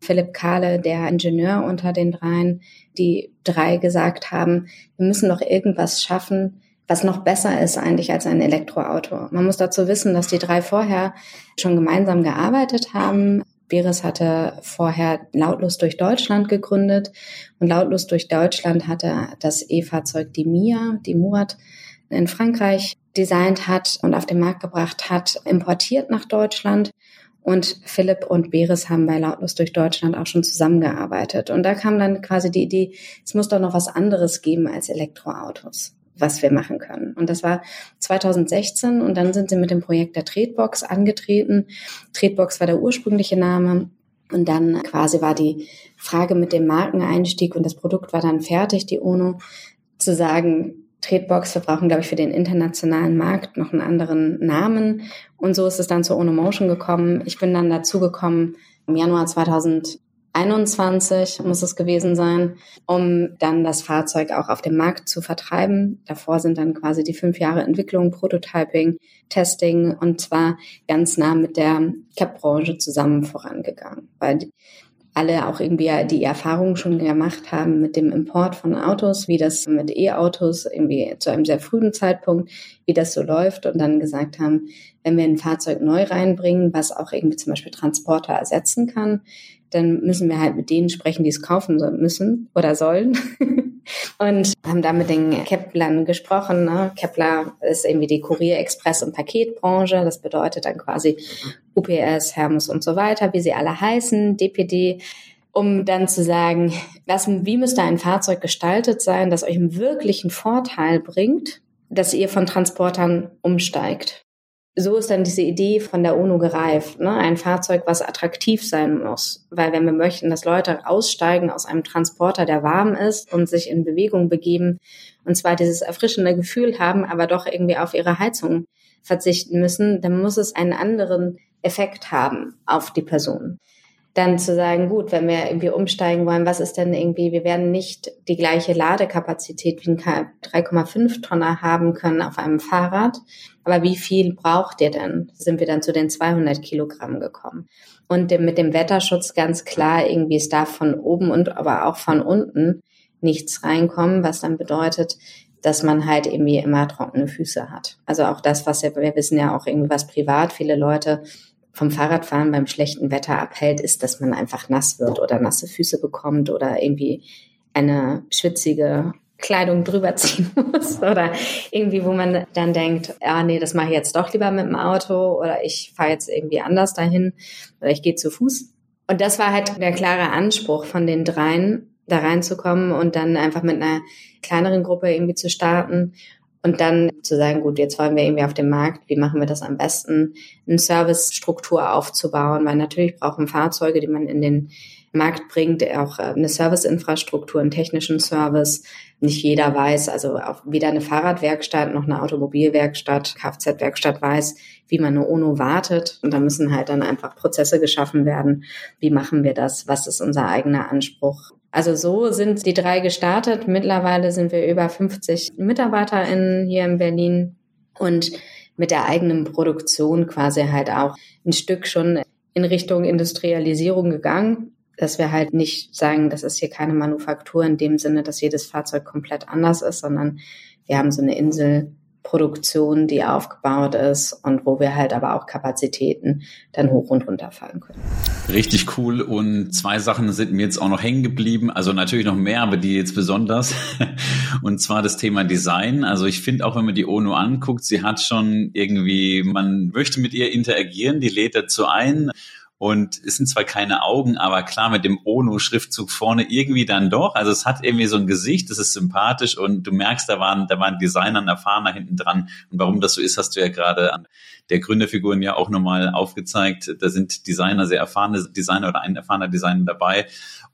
Philipp Kahle, der Ingenieur unter den dreien, die drei gesagt haben, wir müssen doch irgendwas schaffen, was noch besser ist eigentlich als ein Elektroauto. Man muss dazu wissen, dass die drei vorher schon gemeinsam gearbeitet haben, Beres hatte vorher Lautlos durch Deutschland gegründet und Lautlos durch Deutschland hatte das E-Fahrzeug die Mia, die Murat in Frankreich designt hat und auf den Markt gebracht hat, importiert nach Deutschland. Und Philipp und Beres haben bei Lautlos durch Deutschland auch schon zusammengearbeitet. Und da kam dann quasi die Idee, es muss doch noch was anderes geben als Elektroautos was wir machen können. Und das war 2016 und dann sind sie mit dem Projekt der Tretbox angetreten. Tretbox war der ursprüngliche Name. Und dann quasi war die Frage mit dem Markeneinstieg und das Produkt war dann fertig, die UNO, zu sagen, Tretbox, wir brauchen, glaube ich, für den internationalen Markt noch einen anderen Namen. Und so ist es dann zur UNO Motion gekommen. Ich bin dann dazu gekommen im Januar 2000 21 muss es gewesen sein, um dann das Fahrzeug auch auf dem Markt zu vertreiben. Davor sind dann quasi die fünf Jahre Entwicklung, Prototyping, Testing und zwar ganz nah mit der CAP-Branche zusammen vorangegangen, weil alle auch irgendwie die Erfahrung schon gemacht haben mit dem Import von Autos, wie das mit E-Autos irgendwie zu einem sehr frühen Zeitpunkt, wie das so läuft und dann gesagt haben, wenn wir ein Fahrzeug neu reinbringen, was auch irgendwie zum Beispiel Transporter ersetzen kann, dann müssen wir halt mit denen sprechen, die es kaufen müssen oder sollen. und haben da mit den Keplern gesprochen. Ne? Kepler ist irgendwie die Kurier, Express und Paketbranche. Das bedeutet dann quasi UPS, Hermes und so weiter, wie sie alle heißen, DPD. um dann zu sagen, was, wie müsste ein Fahrzeug gestaltet sein, das euch einen wirklichen Vorteil bringt, dass ihr von Transportern umsteigt so ist dann diese Idee von der UNO gereift. Ne? Ein Fahrzeug, was attraktiv sein muss. Weil wenn wir möchten, dass Leute aussteigen aus einem Transporter, der warm ist und sich in Bewegung begeben und zwar dieses erfrischende Gefühl haben, aber doch irgendwie auf ihre Heizung verzichten müssen, dann muss es einen anderen Effekt haben auf die Person dann zu sagen, gut, wenn wir irgendwie umsteigen wollen, was ist denn irgendwie, wir werden nicht die gleiche Ladekapazität wie ein 3,5 Tonner haben können auf einem Fahrrad, aber wie viel braucht ihr denn? Sind wir dann zu den 200 Kilogramm gekommen? Und mit dem Wetterschutz ganz klar, irgendwie es darf von oben und aber auch von unten nichts reinkommen, was dann bedeutet, dass man halt irgendwie immer trockene Füße hat. Also auch das, was wir, wir wissen ja auch irgendwie was privat viele Leute vom Fahrradfahren beim schlechten Wetter abhält, ist, dass man einfach nass wird oder nasse Füße bekommt oder irgendwie eine schwitzige Kleidung drüber ziehen muss oder irgendwie, wo man dann denkt, ja, nee, das mache ich jetzt doch lieber mit dem Auto oder ich fahre jetzt irgendwie anders dahin oder ich gehe zu Fuß. Und das war halt der klare Anspruch von den dreien, da reinzukommen und dann einfach mit einer kleineren Gruppe irgendwie zu starten und dann zu sagen, gut, jetzt wollen wir irgendwie auf dem Markt, wie machen wir das am besten, eine Servicestruktur aufzubauen, weil natürlich brauchen Fahrzeuge, die man in den Markt bringt, auch äh, eine Serviceinfrastruktur, einen technischen Service. Nicht jeder weiß, also auch weder eine Fahrradwerkstatt noch eine Automobilwerkstatt, Kfz-Werkstatt weiß, wie man eine UNO wartet. Und da müssen halt dann einfach Prozesse geschaffen werden. Wie machen wir das? Was ist unser eigener Anspruch? Also so sind die drei gestartet. Mittlerweile sind wir über 50 MitarbeiterInnen hier in Berlin und mit der eigenen Produktion quasi halt auch ein Stück schon in Richtung Industrialisierung gegangen, dass wir halt nicht sagen, das ist hier keine Manufaktur in dem Sinne, dass jedes Fahrzeug komplett anders ist, sondern wir haben so eine Insel Produktion, die aufgebaut ist und wo wir halt aber auch Kapazitäten dann hoch und runter fahren können. Richtig cool. Und zwei Sachen sind mir jetzt auch noch hängen geblieben. Also natürlich noch mehr, aber die jetzt besonders. Und zwar das Thema Design. Also ich finde auch, wenn man die ONU anguckt, sie hat schon irgendwie, man möchte mit ihr interagieren, die lädt dazu ein. Und es sind zwar keine Augen, aber klar mit dem ONU-Schriftzug vorne irgendwie dann doch. Also es hat irgendwie so ein Gesicht, das ist sympathisch und du merkst, da waren, da waren Designer und Erfahrener hinten dran. Und warum das so ist, hast du ja gerade an der Gründerfiguren ja auch nochmal aufgezeigt. Da sind Designer, sehr erfahrene Designer oder ein erfahrener Designer dabei.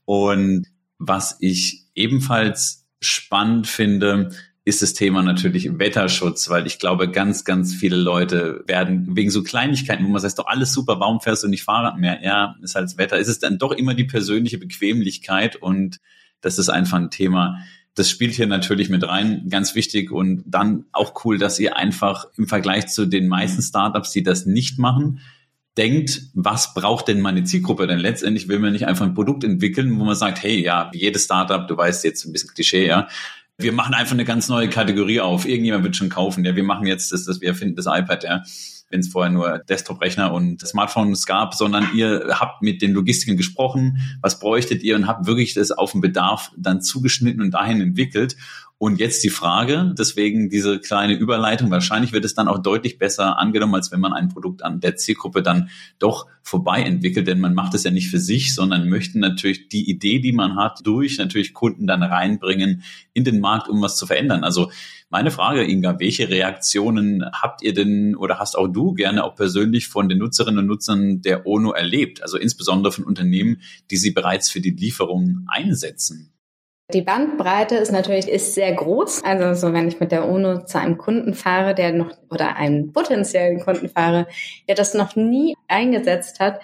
Und was ich ebenfalls spannend finde, ist das Thema natürlich Wetterschutz, weil ich glaube, ganz, ganz viele Leute werden wegen so Kleinigkeiten, wo man sagt, doch alles super, warum fährst du nicht Fahrrad mehr? Ja, ist halt das Wetter. Ist es dann doch immer die persönliche Bequemlichkeit und das ist einfach ein Thema. Das spielt hier natürlich mit rein, ganz wichtig und dann auch cool, dass ihr einfach im Vergleich zu den meisten Startups, die das nicht machen, denkt, was braucht denn meine Zielgruppe? Denn letztendlich will man nicht einfach ein Produkt entwickeln, wo man sagt, hey, ja, jedes Startup, du weißt jetzt ein bisschen Klischee, ja, wir machen einfach eine ganz neue Kategorie auf. Irgendjemand wird schon kaufen. Ja, wir machen jetzt das, das wir erfinden das iPad, ja wenn es vorher nur Desktop-Rechner und Smartphones gab, sondern ihr habt mit den Logistikern gesprochen, was bräuchtet ihr und habt wirklich das auf den Bedarf dann zugeschnitten und dahin entwickelt. Und jetzt die Frage, deswegen diese kleine Überleitung, wahrscheinlich wird es dann auch deutlich besser angenommen, als wenn man ein Produkt an der Zielgruppe dann doch vorbei entwickelt, denn man macht es ja nicht für sich, sondern möchte natürlich die Idee, die man hat, durch natürlich Kunden dann reinbringen in den Markt, um was zu verändern. Also meine Frage, Inga, welche Reaktionen habt ihr denn oder hast auch du gerne auch persönlich von den Nutzerinnen und Nutzern der ONO erlebt? Also insbesondere von Unternehmen, die sie bereits für die Lieferung einsetzen? Die Bandbreite ist natürlich ist sehr groß. Also so wenn ich mit der UNO zu einem Kunden fahre, der noch oder einen potenziellen Kunden fahre, der das noch nie eingesetzt hat,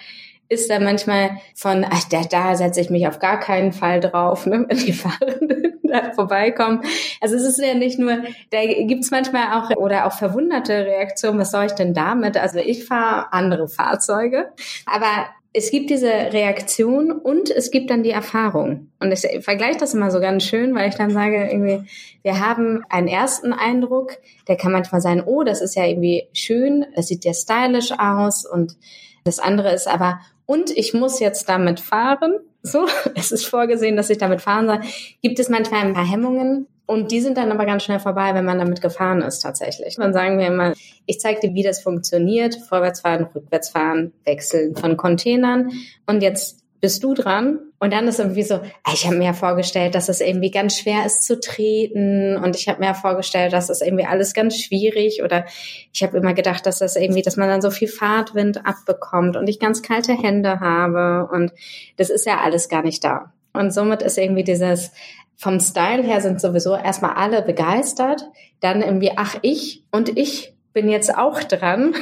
ist da manchmal von, ach, da, da setze ich mich auf gar keinen Fall drauf, ne, wenn die Fahrenden da vorbeikommen. Also es ist ja nicht nur, da gibt's manchmal auch oder auch verwunderte Reaktionen, was soll ich denn damit? Also ich fahre andere Fahrzeuge, aber es gibt diese Reaktion und es gibt dann die Erfahrung. Und ich vergleiche das immer so ganz schön, weil ich dann sage, irgendwie, wir haben einen ersten Eindruck, der kann manchmal sein, oh, das ist ja irgendwie schön, das sieht ja stylisch aus und das andere ist aber, und ich muss jetzt damit fahren. So, es ist vorgesehen, dass ich damit fahren soll. Gibt es manchmal ein paar Hemmungen, und die sind dann aber ganz schnell vorbei, wenn man damit gefahren ist tatsächlich. Dann sagen wir immer, ich zeige dir, wie das funktioniert. Vorwärtsfahren, rückwärtsfahren, wechseln von Containern. Und jetzt bist du dran? Und dann ist irgendwie so, ah, ich habe mir ja vorgestellt, dass es irgendwie ganz schwer ist zu treten und ich habe mir ja vorgestellt, dass es irgendwie alles ganz schwierig oder ich habe immer gedacht, dass das irgendwie, dass man dann so viel Fahrtwind abbekommt und ich ganz kalte Hände habe und das ist ja alles gar nicht da. Und somit ist irgendwie dieses, vom Style her sind sowieso erstmal alle begeistert, dann irgendwie, ach ich und ich bin jetzt auch dran,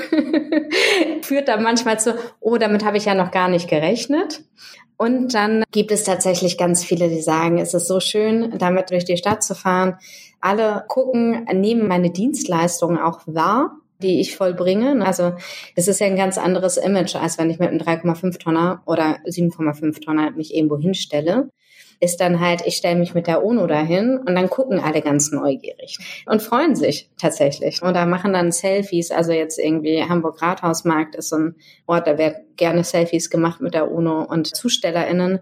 führt dann manchmal zu, oh, damit habe ich ja noch gar nicht gerechnet. Und dann gibt es tatsächlich ganz viele, die sagen, es ist so schön, damit durch die Stadt zu fahren. Alle gucken, nehmen meine Dienstleistungen auch wahr die ich vollbringe. Also es ist ja ein ganz anderes Image, als wenn ich mit einem 3,5 Tonner oder 7,5 Tonner mich irgendwo hinstelle ist dann halt, ich stelle mich mit der UNO dahin und dann gucken alle ganz neugierig und freuen sich tatsächlich. Oder machen dann Selfies. Also jetzt irgendwie Hamburg Rathausmarkt ist so ein Ort, da wird gerne Selfies gemacht mit der UNO und ZustellerInnen.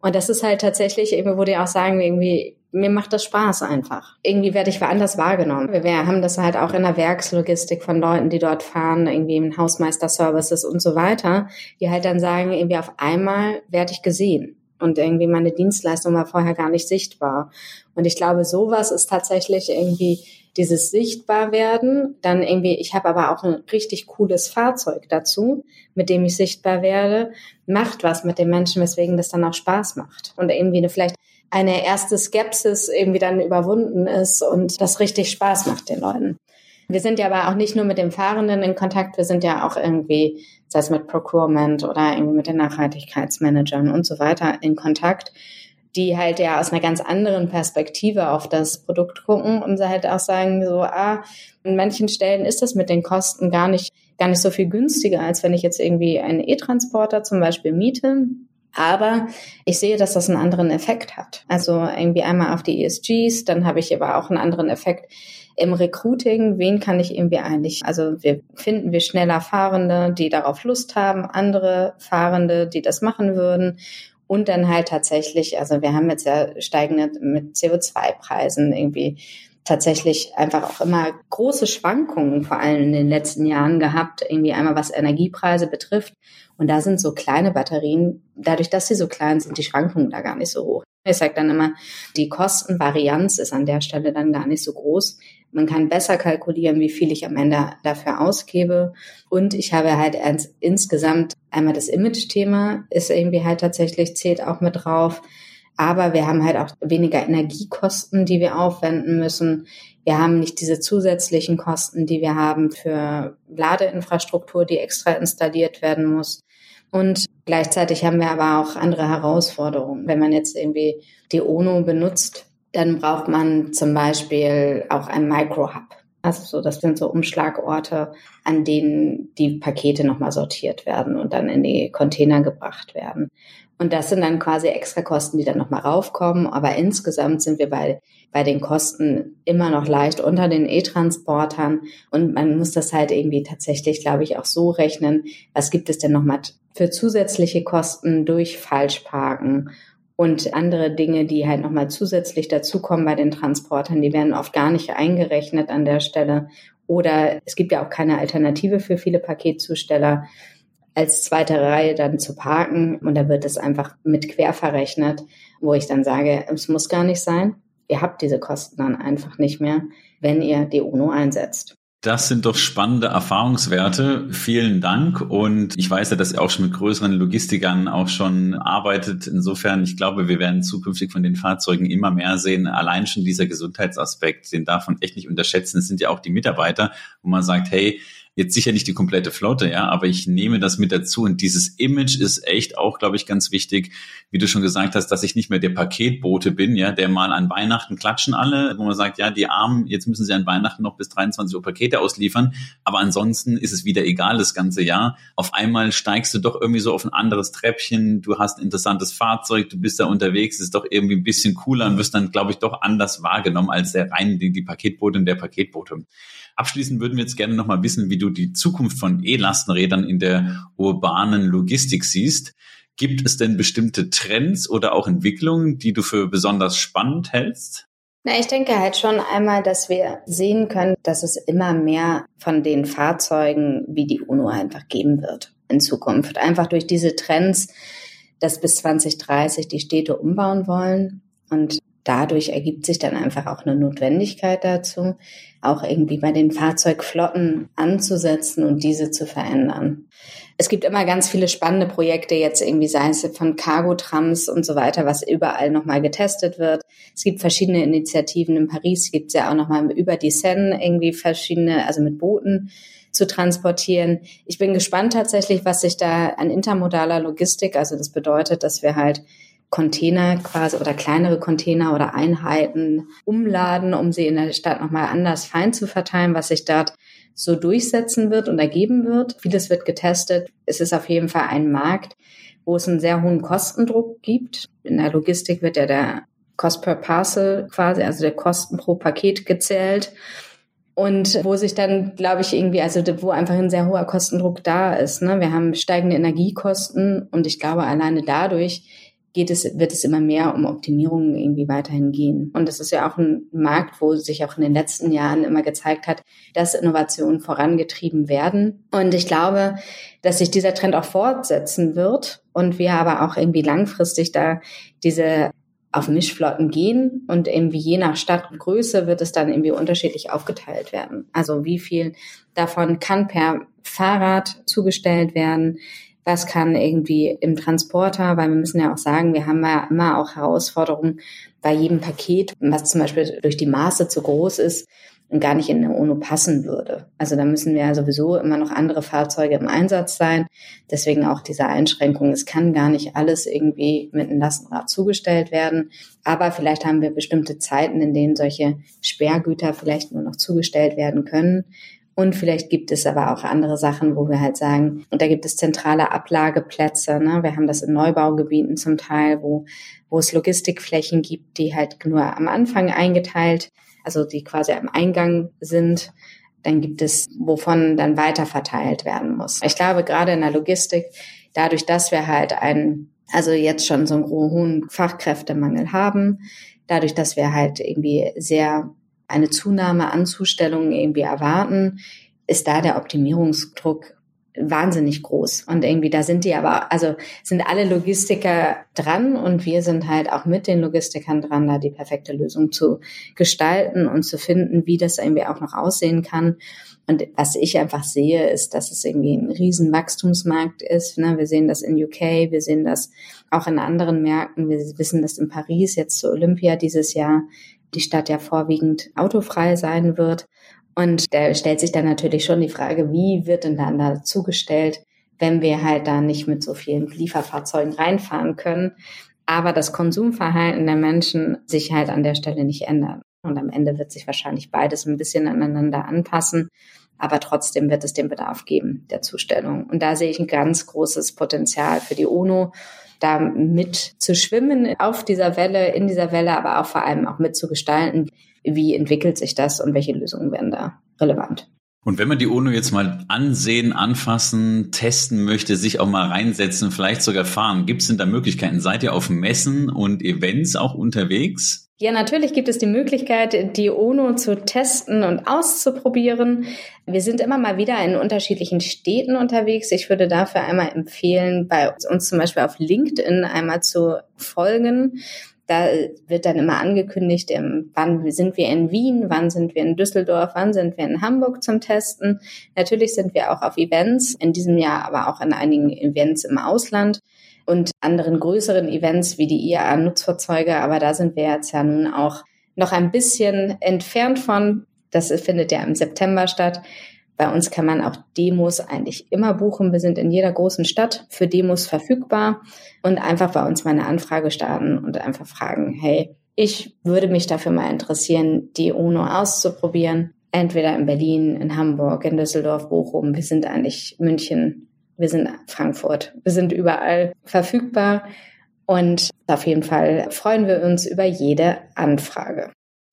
Und das ist halt tatsächlich irgendwie, wo die auch sagen, irgendwie, mir macht das Spaß einfach. Irgendwie werde ich woanders wahrgenommen. Wir haben das halt auch in der Werkslogistik von Leuten, die dort fahren, irgendwie im Hausmeister-Services und so weiter, die halt dann sagen, irgendwie auf einmal werde ich gesehen und irgendwie meine Dienstleistung war vorher gar nicht sichtbar. Und ich glaube, sowas ist tatsächlich irgendwie dieses Sichtbarwerden. Dann irgendwie, ich habe aber auch ein richtig cooles Fahrzeug dazu, mit dem ich sichtbar werde, macht was mit den Menschen, weswegen das dann auch Spaß macht. Und irgendwie eine, vielleicht eine erste Skepsis irgendwie dann überwunden ist und das richtig Spaß macht den Leuten. Wir sind ja aber auch nicht nur mit dem Fahrenden in Kontakt, wir sind ja auch irgendwie, sei es mit Procurement oder irgendwie mit den Nachhaltigkeitsmanagern und so weiter in Kontakt, die halt ja aus einer ganz anderen Perspektive auf das Produkt gucken und halt auch sagen so, ah, in manchen Stellen ist das mit den Kosten gar nicht, gar nicht so viel günstiger, als wenn ich jetzt irgendwie einen E-Transporter zum Beispiel miete. Aber ich sehe, dass das einen anderen Effekt hat. Also irgendwie einmal auf die ESGs, dann habe ich aber auch einen anderen Effekt im Recruiting, wen kann ich irgendwie eigentlich, also wir finden wir schneller Fahrende, die darauf Lust haben, andere Fahrende, die das machen würden. Und dann halt tatsächlich, also wir haben jetzt ja steigende mit CO2-Preisen irgendwie tatsächlich einfach auch immer große Schwankungen, vor allem in den letzten Jahren gehabt, irgendwie einmal was Energiepreise betrifft. Und da sind so kleine Batterien, dadurch, dass sie so klein sind, die Schwankungen da gar nicht so hoch. Ich sage dann immer, die Kostenvarianz ist an der Stelle dann gar nicht so groß. Man kann besser kalkulieren, wie viel ich am Ende dafür ausgebe. Und ich habe halt insgesamt einmal das Image-Thema ist irgendwie halt tatsächlich zählt auch mit drauf. Aber wir haben halt auch weniger Energiekosten, die wir aufwenden müssen. Wir haben nicht diese zusätzlichen Kosten, die wir haben für Ladeinfrastruktur, die extra installiert werden muss. Und gleichzeitig haben wir aber auch andere Herausforderungen. Wenn man jetzt irgendwie die ONO benutzt, dann braucht man zum Beispiel auch ein Micro-Hub. Also so, das sind so Umschlagorte, an denen die Pakete nochmal sortiert werden und dann in die Container gebracht werden. Und das sind dann quasi extra Kosten, die dann nochmal raufkommen. Aber insgesamt sind wir bei, bei den Kosten immer noch leicht unter den E-Transportern. Und man muss das halt irgendwie tatsächlich, glaube ich, auch so rechnen. Was gibt es denn nochmal für zusätzliche Kosten durch Falschparken und andere Dinge, die halt nochmal zusätzlich dazukommen bei den Transportern, die werden oft gar nicht eingerechnet an der Stelle. Oder es gibt ja auch keine Alternative für viele Paketzusteller, als zweite Reihe dann zu parken. Und da wird es einfach mit quer verrechnet, wo ich dann sage, es muss gar nicht sein. Ihr habt diese Kosten dann einfach nicht mehr, wenn ihr die UNO einsetzt. Das sind doch spannende Erfahrungswerte. Vielen Dank. Und ich weiß ja, dass ihr auch schon mit größeren Logistikern auch schon arbeitet. Insofern, ich glaube, wir werden zukünftig von den Fahrzeugen immer mehr sehen. Allein schon dieser Gesundheitsaspekt, den darf man echt nicht unterschätzen. Es sind ja auch die Mitarbeiter, wo man sagt, hey, Jetzt sicher nicht die komplette Flotte, ja, aber ich nehme das mit dazu. Und dieses Image ist echt auch, glaube ich, ganz wichtig, wie du schon gesagt hast, dass ich nicht mehr der Paketbote bin, ja, der mal an Weihnachten klatschen alle, wo man sagt, ja, die Armen, jetzt müssen sie an Weihnachten noch bis 23 Uhr Pakete ausliefern. Aber ansonsten ist es wieder egal das ganze Jahr. Auf einmal steigst du doch irgendwie so auf ein anderes Treppchen. Du hast ein interessantes Fahrzeug, du bist da unterwegs, ist doch irgendwie ein bisschen cooler und wirst dann, glaube ich, doch anders wahrgenommen als der rein die, die Paketbote und der Paketbote. Abschließend würden wir jetzt gerne nochmal wissen, wie du die Zukunft von E-Lastenrädern in der urbanen Logistik siehst. Gibt es denn bestimmte Trends oder auch Entwicklungen, die du für besonders spannend hältst? Na, ich denke halt schon einmal, dass wir sehen können, dass es immer mehr von den Fahrzeugen wie die UNO einfach geben wird in Zukunft. Einfach durch diese Trends, dass bis 2030 die Städte umbauen wollen. Und dadurch ergibt sich dann einfach auch eine Notwendigkeit dazu, auch irgendwie bei den Fahrzeugflotten anzusetzen und diese zu verändern. Es gibt immer ganz viele spannende Projekte jetzt irgendwie, sei es von Cargo-Trams und so weiter, was überall nochmal getestet wird. Es gibt verschiedene Initiativen. In Paris gibt es ja auch nochmal über die Seine irgendwie verschiedene, also mit Booten zu transportieren. Ich bin gespannt tatsächlich, was sich da an intermodaler Logistik, also das bedeutet, dass wir halt Container quasi oder kleinere Container oder Einheiten umladen, um sie in der Stadt nochmal anders fein zu verteilen, was sich dort so durchsetzen wird und ergeben wird. Vieles wird getestet. Es ist auf jeden Fall ein Markt, wo es einen sehr hohen Kostendruck gibt. In der Logistik wird ja der Cost per Parcel quasi, also der Kosten pro Paket gezählt. Und wo sich dann, glaube ich, irgendwie, also wo einfach ein sehr hoher Kostendruck da ist. Ne? Wir haben steigende Energiekosten und ich glaube, alleine dadurch geht es, wird es immer mehr um Optimierungen irgendwie weiterhin gehen. Und das ist ja auch ein Markt, wo sich auch in den letzten Jahren immer gezeigt hat, dass Innovationen vorangetrieben werden. Und ich glaube, dass sich dieser Trend auch fortsetzen wird und wir aber auch irgendwie langfristig da diese auf Mischflotten gehen und irgendwie je nach Stadtgröße wird es dann irgendwie unterschiedlich aufgeteilt werden. Also wie viel davon kann per Fahrrad zugestellt werden, was kann irgendwie im Transporter, weil wir müssen ja auch sagen, wir haben ja immer auch Herausforderungen bei jedem Paket, was zum Beispiel durch die Maße zu groß ist und gar nicht in eine UNO passen würde. Also da müssen wir ja sowieso immer noch andere Fahrzeuge im Einsatz sein. Deswegen auch diese Einschränkung. Es kann gar nicht alles irgendwie mit einem Lastenrad zugestellt werden. Aber vielleicht haben wir bestimmte Zeiten, in denen solche Sperrgüter vielleicht nur noch zugestellt werden können. Und vielleicht gibt es aber auch andere Sachen, wo wir halt sagen, und da gibt es zentrale Ablageplätze. Ne? Wir haben das in Neubaugebieten zum Teil, wo, wo es Logistikflächen gibt, die halt nur am Anfang eingeteilt, also die quasi am Eingang sind. Dann gibt es, wovon dann weiter verteilt werden muss. Ich glaube, gerade in der Logistik, dadurch, dass wir halt einen, also jetzt schon so einen hohen Fachkräftemangel haben, dadurch, dass wir halt irgendwie sehr eine Zunahme an Zustellungen irgendwie erwarten, ist da der Optimierungsdruck wahnsinnig groß. Und irgendwie da sind die aber, also sind alle Logistiker dran und wir sind halt auch mit den Logistikern dran, da die perfekte Lösung zu gestalten und zu finden, wie das irgendwie auch noch aussehen kann. Und was ich einfach sehe, ist, dass es irgendwie ein riesen Wachstumsmarkt ist. Ne? Wir sehen das in UK, wir sehen das auch in anderen Märkten. Wir wissen das in Paris jetzt zur Olympia dieses Jahr die Stadt ja vorwiegend autofrei sein wird. Und da stellt sich dann natürlich schon die Frage, wie wird denn dann da zugestellt, wenn wir halt da nicht mit so vielen Lieferfahrzeugen reinfahren können, aber das Konsumverhalten der Menschen sich halt an der Stelle nicht ändert. Und am Ende wird sich wahrscheinlich beides ein bisschen aneinander anpassen, aber trotzdem wird es den Bedarf geben der Zustellung. Und da sehe ich ein ganz großes Potenzial für die UNO da mit zu schwimmen auf dieser Welle, in dieser Welle, aber auch vor allem auch mitzugestalten, wie entwickelt sich das und welche Lösungen werden da relevant. Und wenn man die UNO jetzt mal ansehen, anfassen, testen möchte, sich auch mal reinsetzen, vielleicht sogar fahren, gibt es denn da Möglichkeiten? Seid ihr auf Messen und Events auch unterwegs? Ja, natürlich gibt es die Möglichkeit, die UNO zu testen und auszuprobieren. Wir sind immer mal wieder in unterschiedlichen Städten unterwegs. Ich würde dafür einmal empfehlen, bei uns zum Beispiel auf LinkedIn einmal zu folgen. Da wird dann immer angekündigt, wann sind wir in Wien, wann sind wir in Düsseldorf, wann sind wir in Hamburg zum Testen. Natürlich sind wir auch auf Events, in diesem Jahr aber auch an einigen Events im Ausland und anderen größeren Events wie die IAA-Nutzfahrzeuge. Aber da sind wir jetzt ja nun auch noch ein bisschen entfernt von. Das findet ja im September statt. Bei uns kann man auch Demos eigentlich immer buchen. Wir sind in jeder großen Stadt für Demos verfügbar und einfach bei uns mal eine Anfrage starten und einfach fragen, hey, ich würde mich dafür mal interessieren, die UNO auszuprobieren. Entweder in Berlin, in Hamburg, in Düsseldorf, Bochum. Wir sind eigentlich München wir sind Frankfurt. Wir sind überall verfügbar und auf jeden Fall freuen wir uns über jede Anfrage.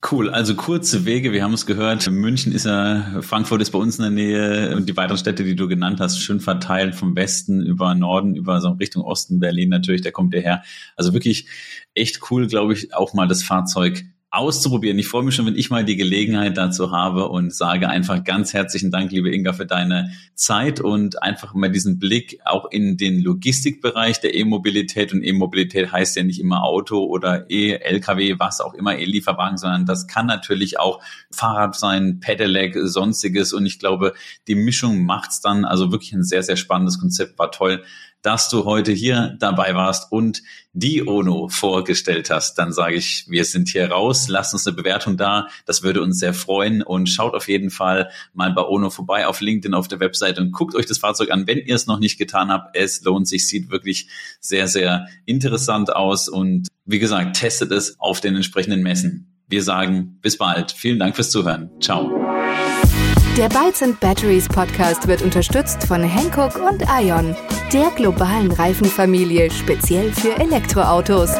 Cool, also kurze Wege, wir haben es gehört, München ist ja, Frankfurt ist bei uns in der Nähe und die weiteren Städte, die du genannt hast, schön verteilt vom Westen über Norden, über so Richtung Osten, Berlin natürlich, der kommt hierher. Also wirklich echt cool, glaube ich, auch mal das Fahrzeug auszuprobieren. Ich freue mich schon, wenn ich mal die Gelegenheit dazu habe und sage einfach ganz herzlichen Dank, liebe Inga, für deine Zeit und einfach mal diesen Blick auch in den Logistikbereich der E-Mobilität. Und E-Mobilität heißt ja nicht immer Auto oder E-LKW, was auch immer, E-Lieferwagen, sondern das kann natürlich auch Fahrrad sein, Pedelec, sonstiges. Und ich glaube, die Mischung macht's dann. Also wirklich ein sehr, sehr spannendes Konzept, war toll dass du heute hier dabei warst und die ONO vorgestellt hast. Dann sage ich, wir sind hier raus. Lasst uns eine Bewertung da. Das würde uns sehr freuen. Und schaut auf jeden Fall mal bei ONO vorbei auf LinkedIn auf der Website und guckt euch das Fahrzeug an, wenn ihr es noch nicht getan habt. Es lohnt sich, sieht wirklich sehr, sehr interessant aus. Und wie gesagt, testet es auf den entsprechenden Messen. Wir sagen bis bald. Vielen Dank fürs Zuhören. Ciao. Der Bytes and Batteries Podcast wird unterstützt von Hankook und Ion, der globalen Reifenfamilie speziell für Elektroautos.